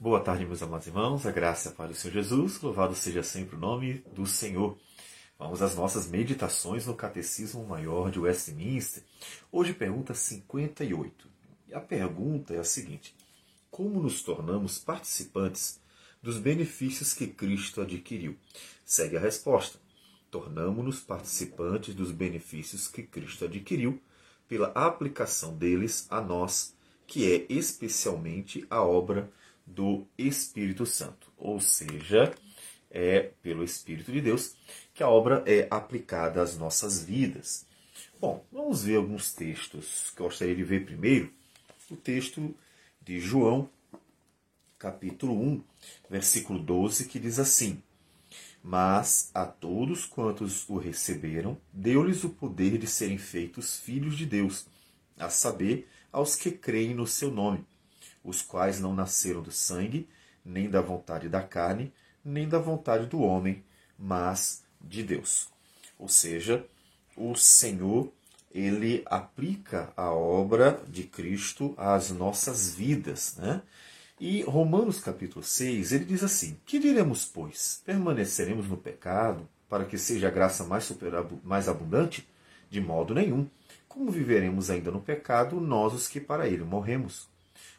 Boa tarde, meus amados irmãos. A graça para o Senhor Jesus. Louvado seja sempre o nome do Senhor. Vamos às nossas meditações no Catecismo Maior de Westminster. Hoje, pergunta 58. E a pergunta é a seguinte: Como nos tornamos participantes dos benefícios que Cristo adquiriu? Segue a resposta. Tornamos-nos participantes dos benefícios que Cristo adquiriu pela aplicação deles a nós, que é especialmente a obra do Espírito Santo. Ou seja, é pelo Espírito de Deus que a obra é aplicada às nossas vidas. Bom, vamos ver alguns textos que eu gostaria de ver primeiro. O texto de João, capítulo 1, versículo 12, que diz assim: Mas a todos quantos o receberam, deu-lhes o poder de serem feitos filhos de Deus, a saber, aos que creem no seu nome os quais não nasceram do sangue, nem da vontade da carne, nem da vontade do homem, mas de Deus. Ou seja, o Senhor, ele aplica a obra de Cristo às nossas vidas, né? E Romanos capítulo 6, ele diz assim: Que diremos, pois? Permaneceremos no pecado para que seja a graça mais, super, mais abundante? De modo nenhum. Como viveremos ainda no pecado, nós os que para ele morremos?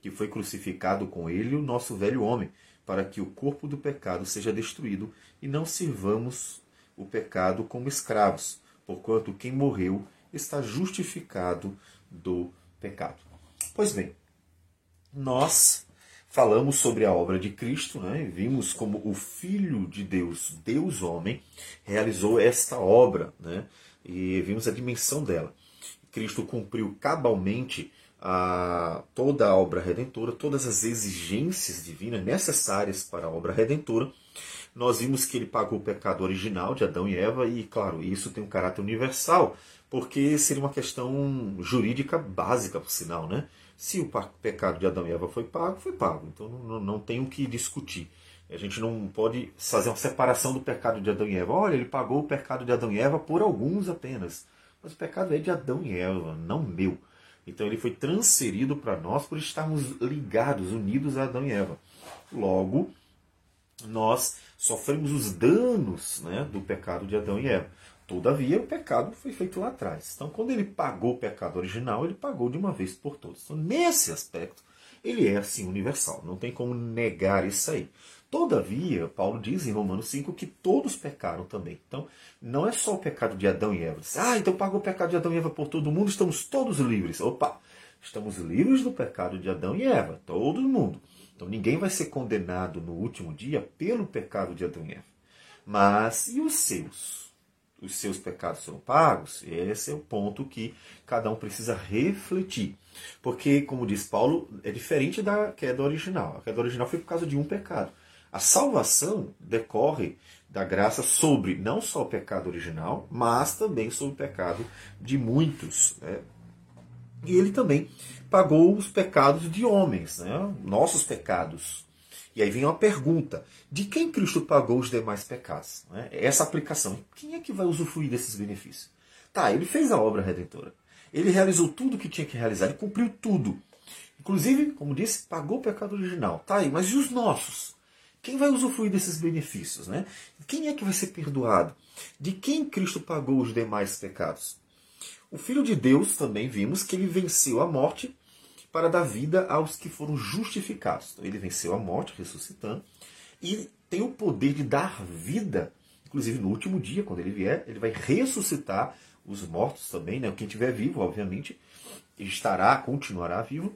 que foi crucificado com ele o nosso velho homem, para que o corpo do pecado seja destruído e não sirvamos o pecado como escravos, porquanto quem morreu está justificado do pecado. Pois bem, nós falamos sobre a obra de Cristo, né? vimos como o Filho de Deus, Deus homem, realizou esta obra, né? e vimos a dimensão dela. Cristo cumpriu cabalmente a, toda a obra redentora, todas as exigências divinas necessárias para a obra redentora. Nós vimos que ele pagou o pecado original de Adão e Eva, e claro, isso tem um caráter universal, porque seria uma questão jurídica básica, por sinal, né? Se o pecado de Adão e Eva foi pago, foi pago. Então não, não tem o que discutir. A gente não pode fazer uma separação do pecado de Adão e Eva. Olha, ele pagou o pecado de Adão e Eva por alguns apenas. Mas o pecado é de Adão e Eva, não meu. Então ele foi transferido para nós por estarmos ligados, unidos a Adão e Eva. Logo, nós sofremos os danos né, do pecado de Adão e Eva. Todavia, o pecado foi feito lá atrás. Então, quando ele pagou o pecado original, ele pagou de uma vez por todas. Então, nesse aspecto, ele é assim universal. Não tem como negar isso aí. Todavia, Paulo diz em Romanos 5 que todos pecaram também. Então, não é só o pecado de Adão e Eva. Ah, então pagou o pecado de Adão e Eva por todo mundo, estamos todos livres. Opa! Estamos livres do pecado de Adão e Eva, todo mundo. Então ninguém vai ser condenado no último dia pelo pecado de Adão e Eva. Mas e os seus? Os seus pecados serão pagos? Esse é o ponto que cada um precisa refletir. Porque, como diz Paulo, é diferente da queda original. A queda original foi por causa de um pecado. A salvação decorre da graça sobre não só o pecado original, mas também sobre o pecado de muitos. Né? E ele também pagou os pecados de homens, né? nossos pecados. E aí vem uma pergunta: de quem Cristo pagou os demais pecados? Né? Essa aplicação. Quem é que vai usufruir desses benefícios? Tá, ele fez a obra redentora. Ele realizou tudo o que tinha que realizar, ele cumpriu tudo. Inclusive, como disse, pagou o pecado original. Tá aí, mas e os nossos? Quem vai usufruir desses benefícios? Né? Quem é que vai ser perdoado? De quem Cristo pagou os demais pecados? O Filho de Deus também vimos que ele venceu a morte para dar vida aos que foram justificados. Então, ele venceu a morte, ressuscitando, e tem o poder de dar vida, inclusive no último dia, quando ele vier, ele vai ressuscitar os mortos também, né? quem estiver vivo, obviamente, estará, continuará vivo,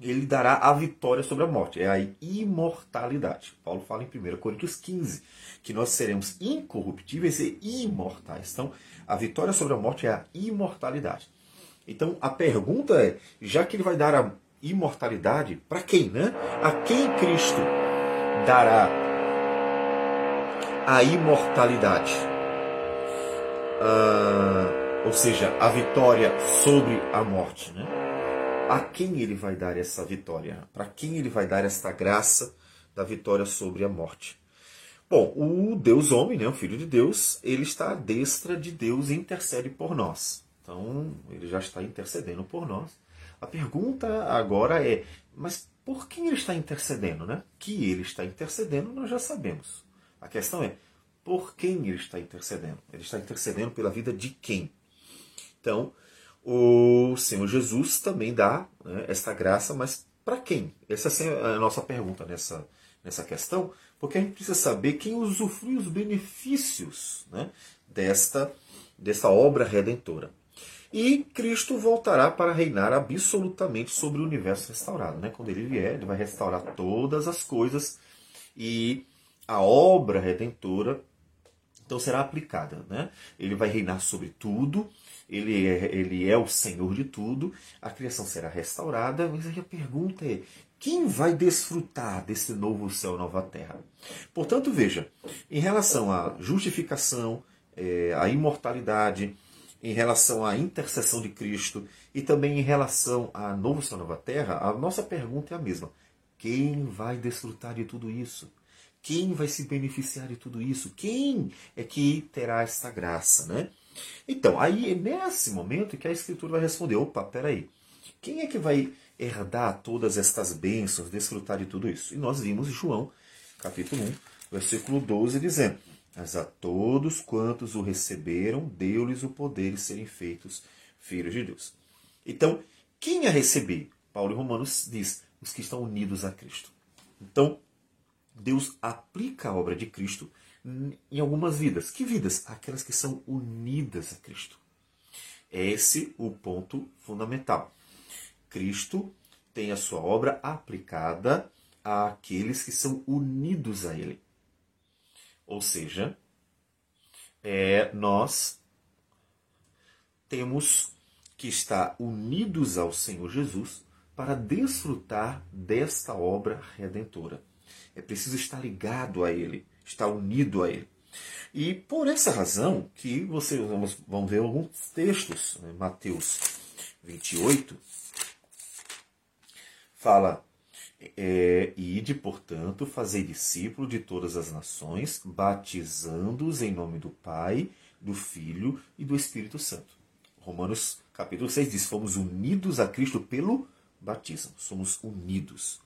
ele dará a vitória sobre a morte. É a imortalidade. Paulo fala em 1 Coríntios 15 que nós seremos incorruptíveis e imortais. Então, a vitória sobre a morte é a imortalidade. Então, a pergunta é: já que ele vai dar a imortalidade, para quem, né? A quem Cristo dará a imortalidade. Ah, ou seja, a vitória sobre a morte. Né? A quem ele vai dar essa vitória? Para quem ele vai dar esta graça da vitória sobre a morte? Bom, o Deus homem, né, o Filho de Deus, ele está à destra de Deus e intercede por nós. Então, ele já está intercedendo por nós. A pergunta agora é, mas por quem ele está intercedendo? Né? Que ele está intercedendo, nós já sabemos. A questão é, por quem ele está intercedendo? Ele está intercedendo pela vida de quem? Então, o Senhor Jesus também dá né, esta graça, mas para quem? Essa é a nossa pergunta nessa, nessa questão, porque a gente precisa saber quem usufrui os benefícios né, desta, desta obra redentora. E Cristo voltará para reinar absolutamente sobre o universo restaurado. Né? Quando ele vier, ele vai restaurar todas as coisas e a obra redentora então será aplicada. Né? Ele vai reinar sobre tudo, ele é, ele é o Senhor de tudo, a criação será restaurada, mas aí a pergunta é: quem vai desfrutar desse novo céu nova terra? Portanto, veja, em relação à justificação, é, à imortalidade, em relação à intercessão de Cristo e também em relação à novo céu nova terra, a nossa pergunta é a mesma. Quem vai desfrutar de tudo isso? Quem vai se beneficiar de tudo isso? Quem é que terá essa graça, né? Então, aí é nesse momento que a Escritura vai responder: opa, peraí, quem é que vai herdar todas estas bênçãos, desfrutar de tudo isso? E nós vimos João, capítulo 1, versículo 12, dizendo: Mas a todos quantos o receberam, deu-lhes o poder de serem feitos filhos de Deus. Então, quem a receber? Paulo em Romanos diz: os que estão unidos a Cristo. Então, Deus aplica a obra de Cristo em algumas vidas. Que vidas? Aquelas que são unidas a Cristo. É esse o ponto fundamental. Cristo tem a sua obra aplicada àqueles que são unidos a Ele. Ou seja, é, nós temos que estar unidos ao Senhor Jesus para desfrutar desta obra redentora. É preciso estar ligado a Ele, estar unido a Ele. E por essa razão que vocês vão ver alguns textos, né? Mateus 28, fala, é, ide, portanto, fazei discípulo de todas as nações, batizando-os em nome do Pai, do Filho e do Espírito Santo. Romanos capítulo 6 diz, fomos unidos a Cristo pelo batismo, somos unidos.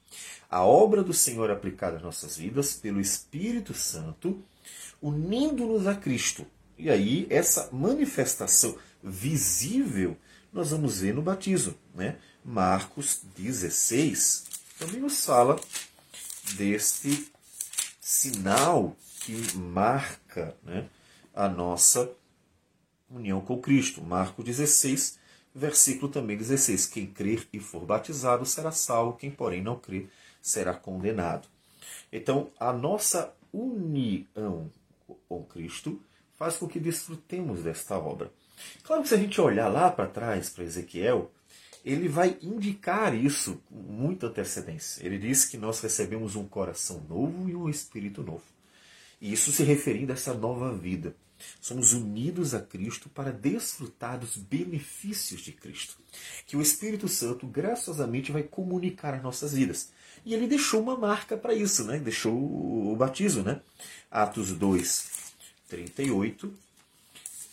A obra do Senhor aplicada às nossas vidas pelo Espírito Santo, unindo-nos a Cristo. E aí, essa manifestação visível nós vamos ver no batismo. Né? Marcos 16 também nos fala deste sinal que marca né, a nossa união com Cristo. Marcos 16, Versículo também 16: Quem crer e for batizado será salvo, quem, porém, não crer será condenado. Então, a nossa união com Cristo faz com que desfrutemos desta obra. Claro que se a gente olhar lá para trás, para Ezequiel, ele vai indicar isso com muita antecedência. Ele diz que nós recebemos um coração novo e um espírito novo. E isso se referindo a essa nova vida. Somos unidos a Cristo para desfrutar dos benefícios de Cristo, que o Espírito Santo graciosamente vai comunicar às nossas vidas. E ele deixou uma marca para isso, né? deixou o batismo. Né? Atos 2, 38,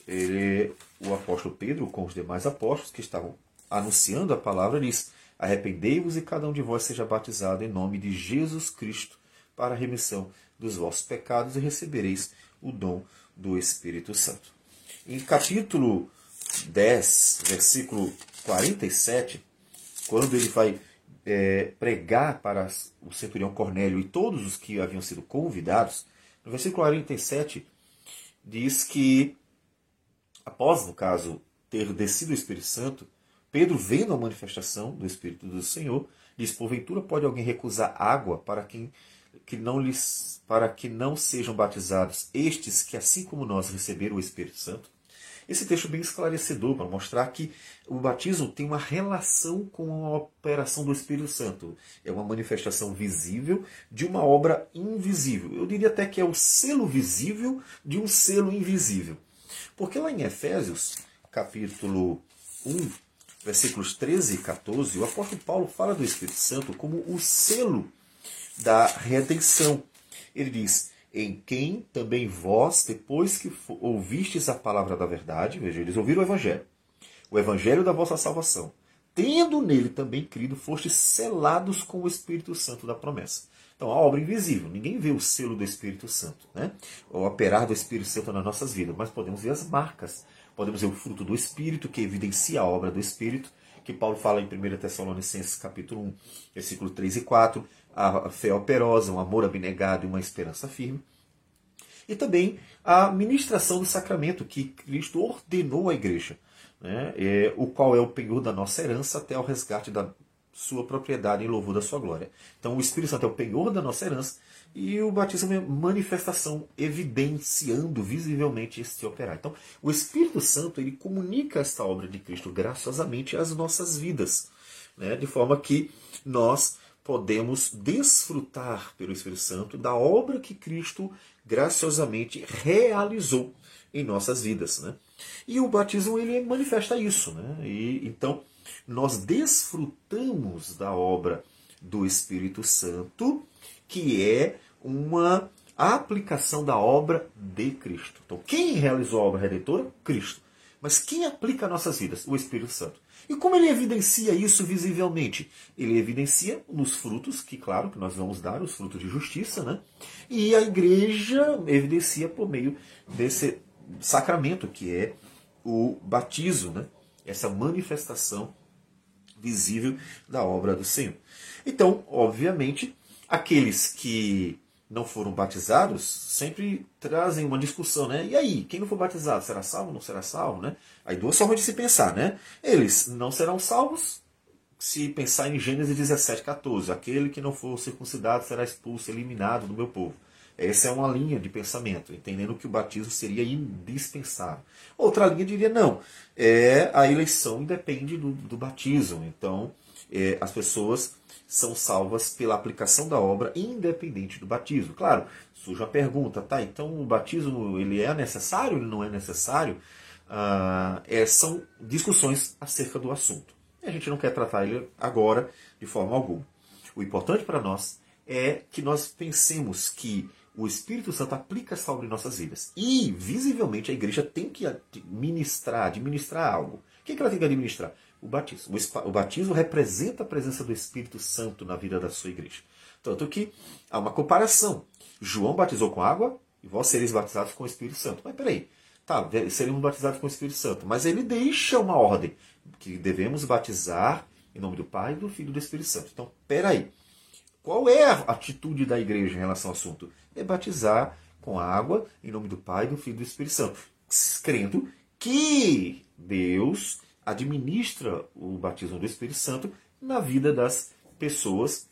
ele, o apóstolo Pedro, com os demais apóstolos que estavam anunciando a palavra, diz: Arrependei-vos e cada um de vós seja batizado em nome de Jesus Cristo para a remissão dos vossos pecados e recebereis o dom do Espírito Santo. Em capítulo 10, versículo 47, quando ele vai é, pregar para o centurião Cornélio e todos os que haviam sido convidados, no versículo 47 diz que, após, no caso, ter descido o Espírito Santo, Pedro, vendo a manifestação do Espírito do Senhor, diz: Porventura pode alguém recusar água para quem que não lhes para que não sejam batizados estes que assim como nós receberam o Espírito Santo. Esse texto bem esclarecedor para mostrar que o batismo tem uma relação com a operação do Espírito Santo. É uma manifestação visível de uma obra invisível. Eu diria até que é o selo visível de um selo invisível. Porque lá em Efésios, capítulo 1, versículos 13 e 14, o apóstolo Paulo fala do Espírito Santo como o selo da redenção. Ele diz: Em quem também vós, depois que ouvistes a palavra da verdade, veja, eles ouviram o Evangelho, o Evangelho da vossa salvação, tendo nele também crido, fostes selados com o Espírito Santo da promessa. Então, a obra invisível, ninguém vê o selo do Espírito Santo, né? o operar do Espírito Santo nas nossas vidas, mas podemos ver as marcas, podemos ver o fruto do Espírito, que evidencia a obra do Espírito, que Paulo fala em 1 Tessalonicenses capítulo 1, versículo 3 e 4, a fé operosa, um amor abnegado e uma esperança firme. E também a ministração do sacramento que Cristo ordenou à igreja, né? é, o qual é o penhor da nossa herança até o resgate da sua propriedade em louvor da sua glória. Então o Espírito Santo é o penhor da nossa herança e o batismo é manifestação evidenciando visivelmente este operar. Então o Espírito Santo ele comunica esta obra de Cristo graciosamente às nossas vidas, né? de forma que nós podemos desfrutar pelo Espírito Santo da obra que Cristo graciosamente realizou em nossas vidas. Né? E o batismo ele manifesta isso. Né? E, então, nós desfrutamos da obra do Espírito Santo, que é uma aplicação da obra de Cristo. Então, quem realizou a obra redentora? Cristo. Mas quem aplica nossas vidas? O Espírito Santo. E como ele evidencia isso visivelmente? Ele evidencia nos frutos, que claro que nós vamos dar, os frutos de justiça, né? E a igreja evidencia por meio desse sacramento, que é o batismo, né? Essa manifestação visível da obra do Senhor. Então, obviamente, aqueles que não foram batizados sempre trazem uma discussão, né? E aí, quem não for batizado, será salvo ou não será salvo, né? Aí duas formas de se pensar, né? Eles não serão salvos se pensar em Gênesis 17, 14. Aquele que não for circuncidado será expulso, eliminado do meu povo. Essa é uma linha de pensamento, entendendo que o batismo seria indispensável. Outra linha diria, não, é, a eleição independe do, do batismo. Então, é, as pessoas são salvas pela aplicação da obra, independente do batismo. Claro, surge uma pergunta, tá? Então o batismo ele é necessário? Ele não é necessário? Ah, é, são discussões acerca do assunto. A gente não quer tratar ele agora de forma alguma. O importante para nós é que nós pensemos que o Espírito Santo aplica em nossas vidas. E, visivelmente, a igreja tem que administrar, administrar algo. O que ela tem que administrar? O batismo. O batismo representa a presença do Espírito Santo na vida da sua igreja. Tanto que há uma comparação. João batizou com água e vós sereis batizados com o Espírito Santo. Mas peraí, tá, seremos batizados com o Espírito Santo. Mas ele deixa uma ordem que devemos batizar em nome do Pai, do Filho e do Espírito Santo. Então, peraí. Qual é a atitude da igreja em relação ao assunto? É batizar com água em nome do Pai, do Filho e do Espírito Santo. Crendo que Deus administra o batismo do Espírito Santo na vida das pessoas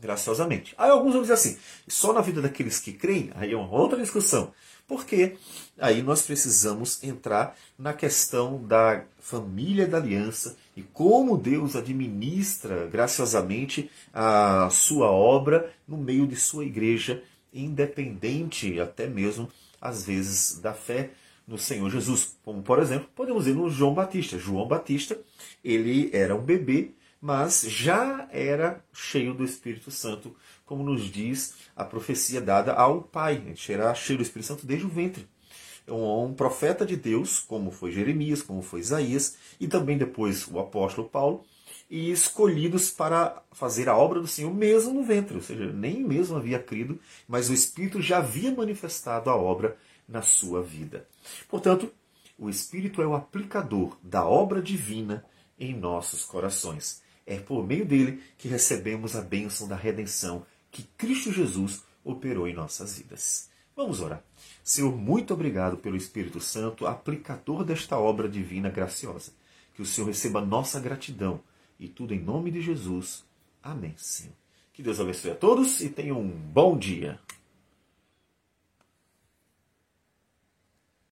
graciosamente. Aí alguns vão dizer assim, só na vida daqueles que creem, aí é uma outra discussão. Porque aí nós precisamos entrar na questão da família da aliança e como Deus administra graciosamente a sua obra no meio de sua igreja, independente até mesmo, às vezes, da fé no Senhor Jesus. Como, por exemplo, podemos ver no João Batista. João Batista, ele era um bebê, mas já era cheio do Espírito Santo, como nos diz a profecia dada ao Pai. Ele era cheio do Espírito Santo desde o ventre. Um, um profeta de Deus, como foi Jeremias, como foi Isaías, e também depois o apóstolo Paulo, e escolhidos para fazer a obra do Senhor mesmo no ventre, ou seja, nem mesmo havia crido, mas o Espírito já havia manifestado a obra na sua vida. Portanto, o Espírito é o aplicador da obra divina em nossos corações. É por meio dele que recebemos a bênção da redenção que Cristo Jesus operou em nossas vidas. Vamos orar. Senhor, muito obrigado pelo Espírito Santo, aplicador desta obra divina graciosa. Que o Senhor receba nossa gratidão e tudo em nome de Jesus. Amém, Senhor. Que Deus abençoe a todos e tenham um bom dia.